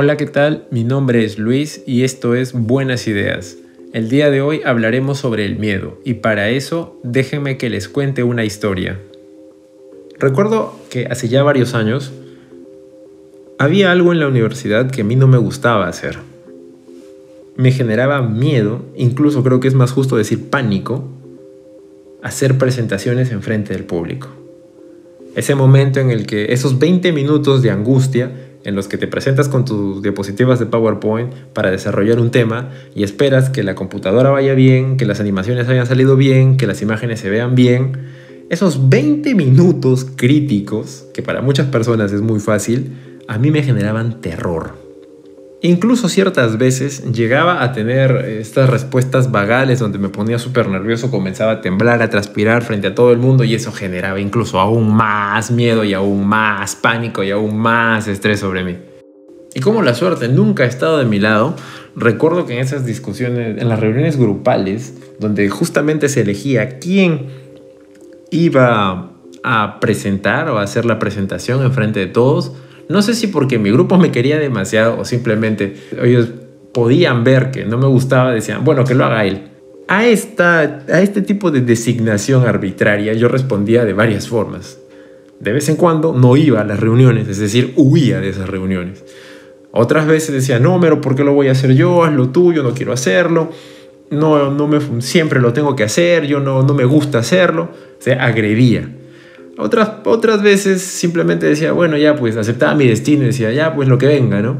Hola, ¿qué tal? Mi nombre es Luis y esto es Buenas Ideas. El día de hoy hablaremos sobre el miedo y para eso déjenme que les cuente una historia. Recuerdo que hace ya varios años había algo en la universidad que a mí no me gustaba hacer. Me generaba miedo, incluso creo que es más justo decir pánico, hacer presentaciones en frente del público. Ese momento en el que esos 20 minutos de angustia en los que te presentas con tus diapositivas de PowerPoint para desarrollar un tema y esperas que la computadora vaya bien, que las animaciones hayan salido bien, que las imágenes se vean bien. Esos 20 minutos críticos, que para muchas personas es muy fácil, a mí me generaban terror. Incluso ciertas veces llegaba a tener estas respuestas vagales donde me ponía súper nervioso, comenzaba a temblar, a transpirar frente a todo el mundo y eso generaba incluso aún más miedo y aún más pánico y aún más estrés sobre mí. Y como la suerte nunca ha estado de mi lado, recuerdo que en esas discusiones, en las reuniones grupales, donde justamente se elegía quién iba a presentar o a hacer la presentación en frente de todos, no sé si porque mi grupo me quería demasiado o simplemente ellos podían ver que no me gustaba, decían, bueno, que lo haga él. A, esta, a este tipo de designación arbitraria yo respondía de varias formas. De vez en cuando no iba a las reuniones, es decir, huía de esas reuniones. Otras veces decía, no, pero ¿por qué lo voy a hacer yo? Haz lo tuyo, no quiero hacerlo. No, no me, siempre lo tengo que hacer, yo no, no me gusta hacerlo. O sea, agredía. Otras, otras veces simplemente decía, bueno, ya pues aceptaba mi destino decía, ya pues lo que venga, ¿no?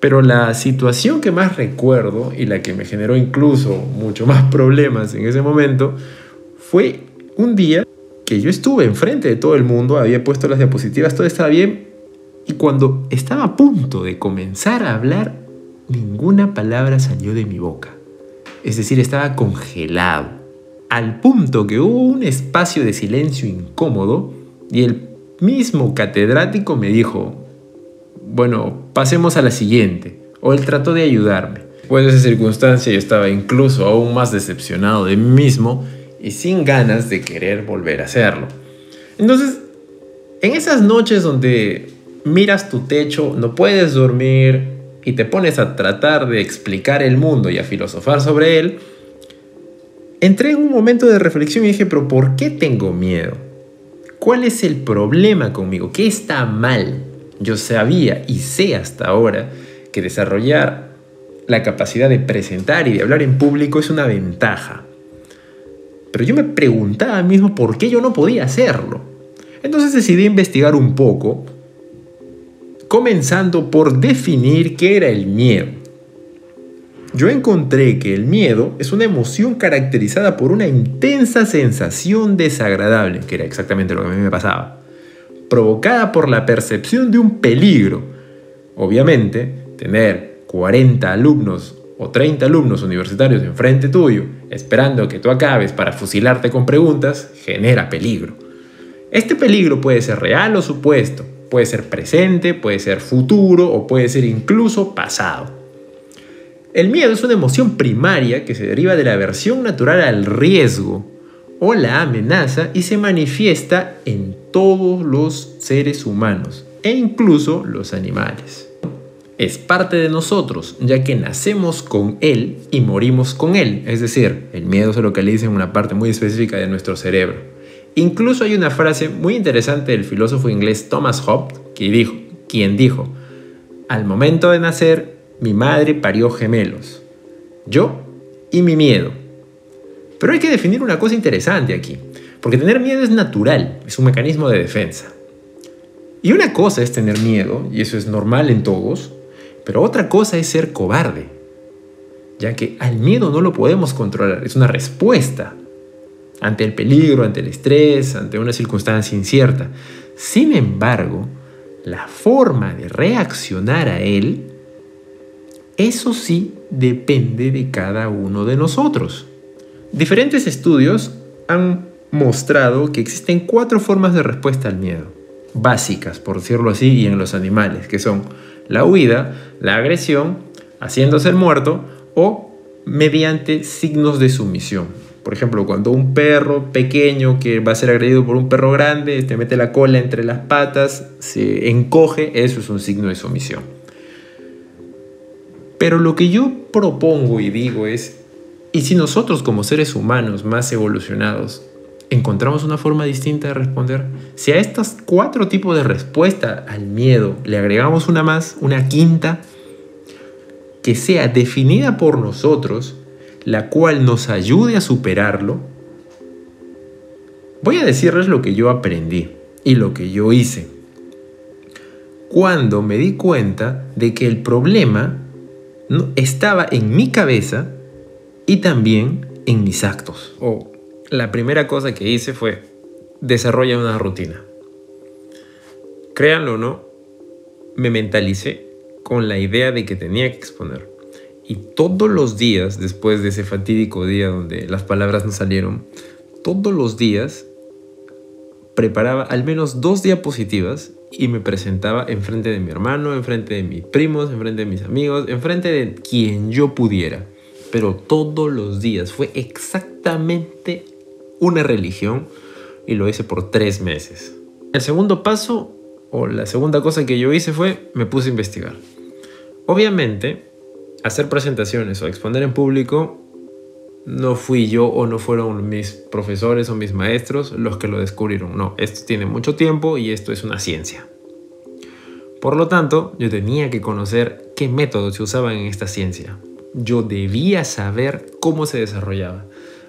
Pero la situación que más recuerdo y la que me generó incluso mucho más problemas en ese momento fue un día que yo estuve enfrente de todo el mundo, había puesto las diapositivas, todo estaba bien, y cuando estaba a punto de comenzar a hablar, ninguna palabra salió de mi boca. Es decir, estaba congelado al punto que hubo un espacio de silencio incómodo y el mismo catedrático me dijo, bueno, pasemos a la siguiente, o él trató de ayudarme. Después de esa circunstancia yo estaba incluso aún más decepcionado de mí mismo y sin ganas de querer volver a hacerlo. Entonces, en esas noches donde miras tu techo, no puedes dormir y te pones a tratar de explicar el mundo y a filosofar sobre él, entré en un momento de reflexión y dije, pero ¿por qué tengo miedo? ¿Cuál es el problema conmigo? ¿Qué está mal? Yo sabía y sé hasta ahora que desarrollar la capacidad de presentar y de hablar en público es una ventaja. Pero yo me preguntaba a mí mismo por qué yo no podía hacerlo. Entonces decidí investigar un poco, comenzando por definir qué era el miedo. Yo encontré que el miedo es una emoción caracterizada por una intensa sensación desagradable, que era exactamente lo que a mí me pasaba, provocada por la percepción de un peligro. Obviamente, tener 40 alumnos o 30 alumnos universitarios enfrente tuyo, esperando que tú acabes para fusilarte con preguntas, genera peligro. Este peligro puede ser real o supuesto, puede ser presente, puede ser futuro o puede ser incluso pasado. El miedo es una emoción primaria que se deriva de la aversión natural al riesgo o la amenaza y se manifiesta en todos los seres humanos e incluso los animales. Es parte de nosotros, ya que nacemos con él y morimos con él. Es decir, el miedo se localiza en una parte muy específica de nuestro cerebro. Incluso hay una frase muy interesante del filósofo inglés Thomas Hobbes, que dijo, quien dijo, al momento de nacer mi madre parió gemelos. Yo y mi miedo. Pero hay que definir una cosa interesante aquí, porque tener miedo es natural, es un mecanismo de defensa. Y una cosa es tener miedo, y eso es normal en todos, pero otra cosa es ser cobarde, ya que al miedo no lo podemos controlar, es una respuesta ante el peligro, ante el estrés, ante una circunstancia incierta. Sin embargo, la forma de reaccionar a él eso sí depende de cada uno de nosotros. Diferentes estudios han mostrado que existen cuatro formas de respuesta al miedo, básicas, por decirlo así, y en los animales, que son la huida, la agresión, haciéndose el muerto o mediante signos de sumisión. Por ejemplo, cuando un perro pequeño que va a ser agredido por un perro grande, te mete la cola entre las patas, se encoge, eso es un signo de sumisión. Pero lo que yo propongo y digo es, ¿y si nosotros como seres humanos más evolucionados encontramos una forma distinta de responder? Si a estos cuatro tipos de respuesta al miedo le agregamos una más, una quinta, que sea definida por nosotros, la cual nos ayude a superarlo, voy a decirles lo que yo aprendí y lo que yo hice. Cuando me di cuenta de que el problema estaba en mi cabeza y también en mis actos. O la primera cosa que hice fue desarrollar una rutina. Créanlo o no, me mentalicé con la idea de que tenía que exponer. Y todos los días, después de ese fatídico día donde las palabras no salieron, todos los días preparaba al menos dos diapositivas y me presentaba enfrente de mi hermano, enfrente de mis primos, enfrente de mis amigos, enfrente de quien yo pudiera. Pero todos los días fue exactamente una religión y lo hice por tres meses. El segundo paso o la segunda cosa que yo hice fue me puse a investigar. Obviamente, hacer presentaciones o exponer en público no fui yo o no fueron mis profesores o mis maestros los que lo descubrieron. No, esto tiene mucho tiempo y esto es una ciencia. Por lo tanto, yo tenía que conocer qué métodos se usaban en esta ciencia. Yo debía saber cómo se desarrollaba.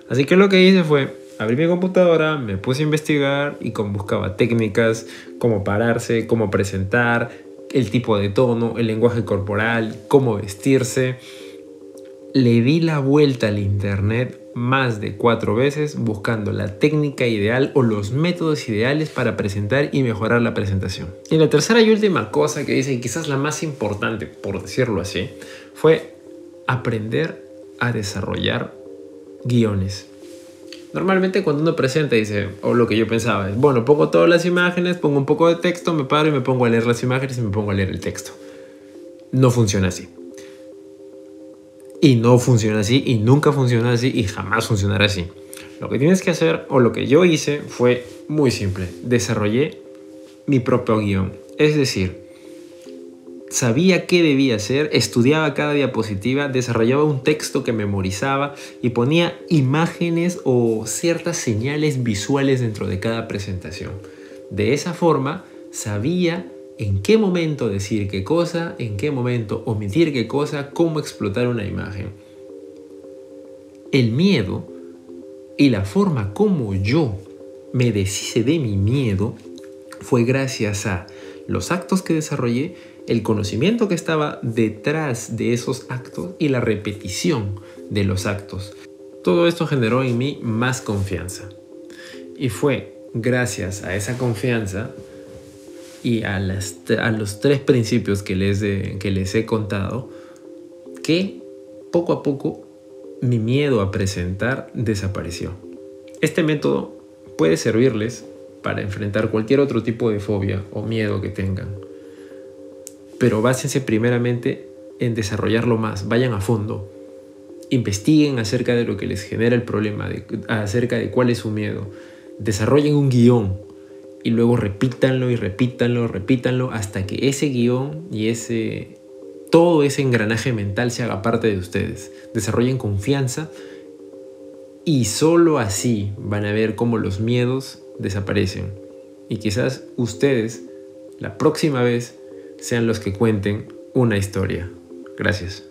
Así que lo que hice fue abrir mi computadora, me puse a investigar y buscaba técnicas, cómo pararse, cómo presentar, el tipo de tono, el lenguaje corporal, cómo vestirse le di la vuelta al Internet más de cuatro veces buscando la técnica ideal o los métodos ideales para presentar y mejorar la presentación. Y la tercera y última cosa que dice, y quizás la más importante por decirlo así, fue aprender a desarrollar guiones. Normalmente cuando uno presenta dice, o lo que yo pensaba es, bueno, pongo todas las imágenes, pongo un poco de texto, me paro y me pongo a leer las imágenes y me pongo a leer el texto. No funciona así. Y no funciona así y nunca funciona así y jamás funcionará así. Lo que tienes que hacer o lo que yo hice fue muy simple. Desarrollé mi propio guion. Es decir, sabía qué debía hacer, estudiaba cada diapositiva, desarrollaba un texto que memorizaba y ponía imágenes o ciertas señales visuales dentro de cada presentación. De esa forma sabía en qué momento decir qué cosa, en qué momento omitir qué cosa, cómo explotar una imagen. El miedo y la forma como yo me deshice de mi miedo fue gracias a los actos que desarrollé, el conocimiento que estaba detrás de esos actos y la repetición de los actos. Todo esto generó en mí más confianza. Y fue gracias a esa confianza y a, los tres principios que les, he contado, que poco a poco mi miedo a presentar desapareció. Este método puede servirles para enfrentar cualquier otro tipo de fobia o miedo que tengan. Pero básense primeramente en desarrollarlo más, vayan a fondo, investiguen acerca de lo que les genera el problema, acerca de cuál es su miedo, desarrollen un guion y luego repítanlo y repítanlo, repítanlo hasta que ese guion y ese todo ese engranaje mental se haga parte de ustedes. Desarrollen confianza y solo así van a ver cómo los miedos desaparecen. Y quizás ustedes la próxima vez sean los que cuenten una historia. Gracias.